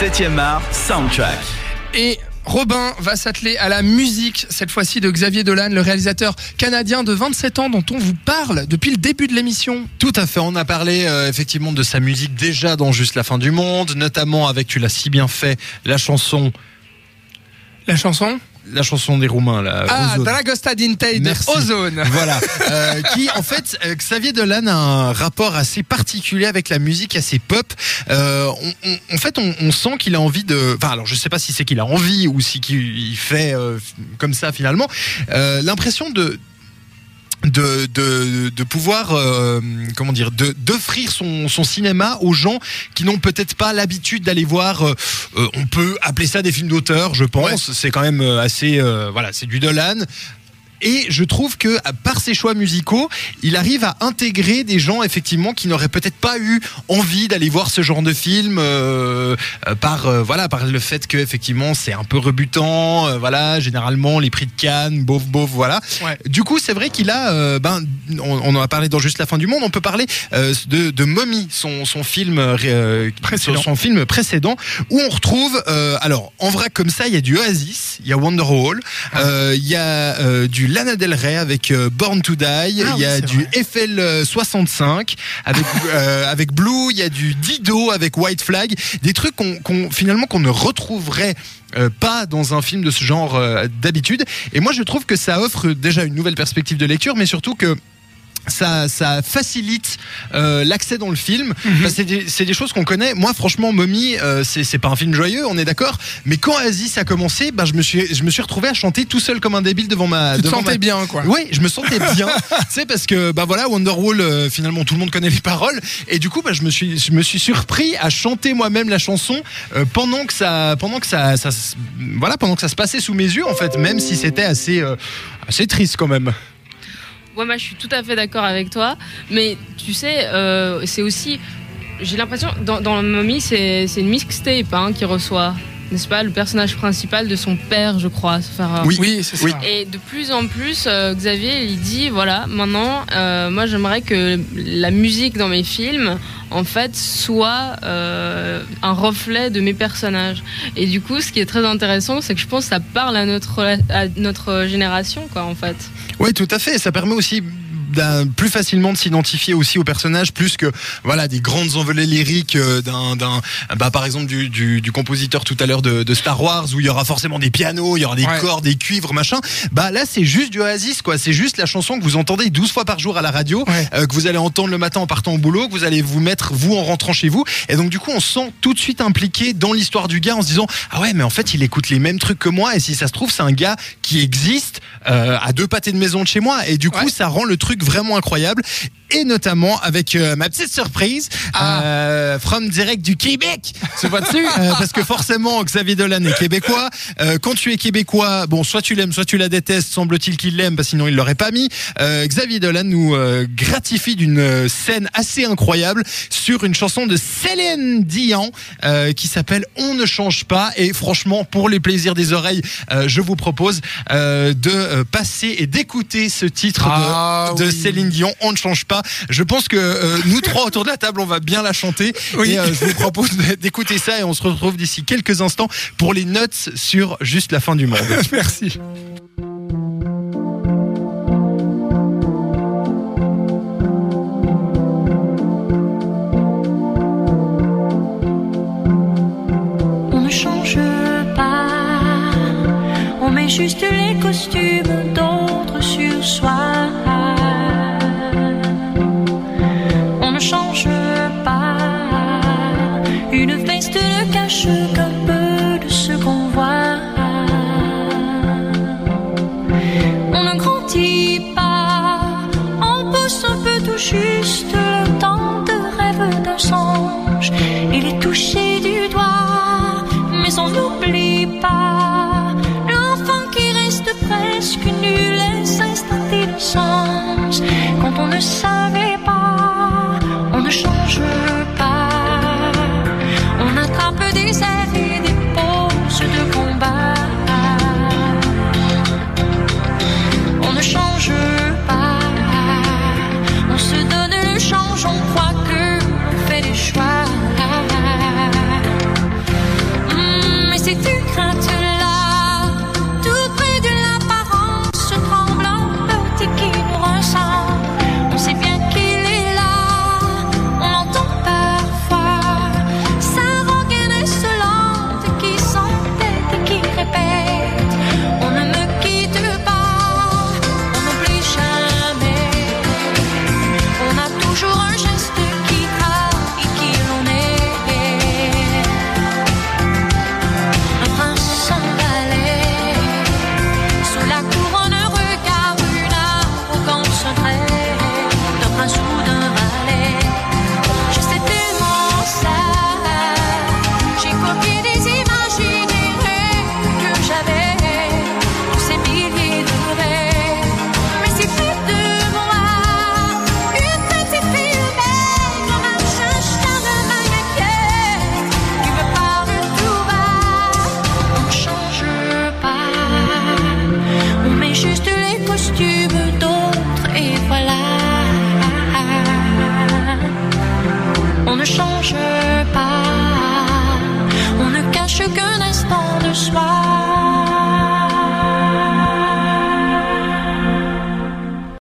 7e art, soundtrack. Et Robin va s'atteler à la musique, cette fois-ci de Xavier Dolan, le réalisateur canadien de 27 ans dont on vous parle depuis le début de l'émission. Tout à fait, on a parlé euh, effectivement de sa musique déjà dans Juste la fin du monde, notamment avec, tu l'as si bien fait, la chanson... La chanson? La chanson des Roumains là. Ah, Dragosta Dintei de Ozone. Voilà. Euh, qui en fait, euh, Xavier Dolan a un rapport assez particulier avec la musique, assez pop. Euh, on, on, en fait, on, on sent qu'il a envie de. Enfin, alors je sais pas si c'est qu'il a envie ou si qu'il fait euh, comme ça finalement. L'impression de de, de, de pouvoir euh, comment dire de d'offrir son, son cinéma aux gens qui n'ont peut-être pas l'habitude d'aller voir euh, euh, on peut appeler ça des films d'auteur je pense Ouais. c'est quand même euh, assez euh, voilà c'est du Dolan et je trouve que par ses choix musicaux, il arrive à intégrer des gens effectivement qui n'auraient peut-être pas eu envie d'aller voir ce genre de film euh, euh, par euh, voilà par le fait que effectivement c'est un peu rebutant, euh, voilà généralement les prix de Cannes, bof bof voilà. Ouais. Du coup c'est vrai qu'il a ben on, on en a parlé dans juste la fin du monde, on peut parler de, de Mommy, son son film Précédent. son film précédent où on retrouve euh, alors en vrai comme ça il y a du Oasis, il y a Wonderwall, euh, il y a du Lana Del Rey avec euh, Born to Die, il y Ah oui, a du vrai. Eiffel euh, 65 avec euh, avec Blue, il y a du Dido avec White Flag, des trucs qu'on finalement qu'on ne retrouverait euh, pas dans un film de ce genre euh, d'habitude. Et moi je trouve que ça offre déjà une nouvelle perspective de lecture, mais surtout que ça, ça facilite euh, l'accès dans le film. Que c'est des, c'est des choses qu'on connaît. Moi, franchement, Mommy, euh, c'est c'est pas un film joyeux, on est d'accord. Mais quand Aziz a commencé, bah, je me suis, je me suis retrouvé à chanter tout seul comme un débile devant ma. Tu te devant sentais ma- bien, quoi. oui, je me sentais bien. sais, parce que bah voilà, Wonderwall, euh, finalement, tout le monde connaît les paroles, et du coup, bah, je me suis, je me suis surpris à chanter moi-même la chanson euh, pendant que ça, pendant que ça, ça, se- voilà, pendant que ça se passait sous mes yeux, en fait, même si c'était assez, euh, assez triste quand même. Ouais, moi je suis tout à fait d'accord avec toi. Mais tu sais, euh, c'est aussi. J'ai l'impression, dans, dans Mommy, c'est une mixtape hein, qui reçoit, n'est-ce pas, le personnage principal de son père, je crois. euh, Oui. Oui, c'est ça. Et de plus en plus, euh, Xavier, il dit voilà, maintenant, euh, moi j'aimerais que la musique dans mes films, en fait, soit euh, un reflet de mes personnages. Et du coup, ce qui est très intéressant, c'est que je pense que ça parle à notre, à notre génération, quoi, en fait. Oui, tout à fait. Ça permet aussi plus facilement de s'identifier aussi au personnage plus que voilà des grandes envolées lyriques euh, d'un d'un bah par exemple du, du, du compositeur tout à l'heure de, de Star Wars où il y aura forcément des pianos il y aura des Ouais. cordes des cuivres machin bah là c'est juste du Oasis quoi c'est juste la chanson que vous entendez 12 fois par jour à la radio Ouais. euh, que vous allez entendre le matin en partant au boulot que vous allez vous mettre vous en rentrant chez vous et donc du coup on se sent tout de suite impliqué dans l'histoire du gars en se disant ah ouais mais en fait il écoute les mêmes trucs que moi et si ça se trouve c'est un gars qui existe euh, à deux pâtés de maison de chez moi et du coup Ouais. ça rend le truc vraiment incroyable et notamment avec euh, ma petite surprise Ah. euh, from direct du Québec. Fois dessus euh, parce que forcément Xavier Dolan est québécois. Euh, quand tu es québécois bon soit tu l'aimes soit tu la détestes semble-t-il qu'il l'aime parce que sinon il l'aurait pas mis. Euh, Xavier Dolan nous euh, gratifie d'une scène assez incroyable sur une chanson de Céline Dion euh, qui s'appelle On ne change pas et franchement pour les plaisirs des oreilles euh, je vous propose euh, de passer et d'écouter ce titre de- Ah, de, oui. Céline Dion On ne change pas je pense que euh, nous trois autour de la table on va bien la chanter. Oui. et euh, je vous propose d'écouter ça et on se retrouve d'ici quelques instants pour les notes sur juste la fin du monde. Merci. On ne change pas, on met juste les costumes juste le temps de rêve d'un songe. Il est touché du doigt, mais on n'oublie pas l'enfant qui reste presque nul et s'installe d'innocence. Quand on ne savait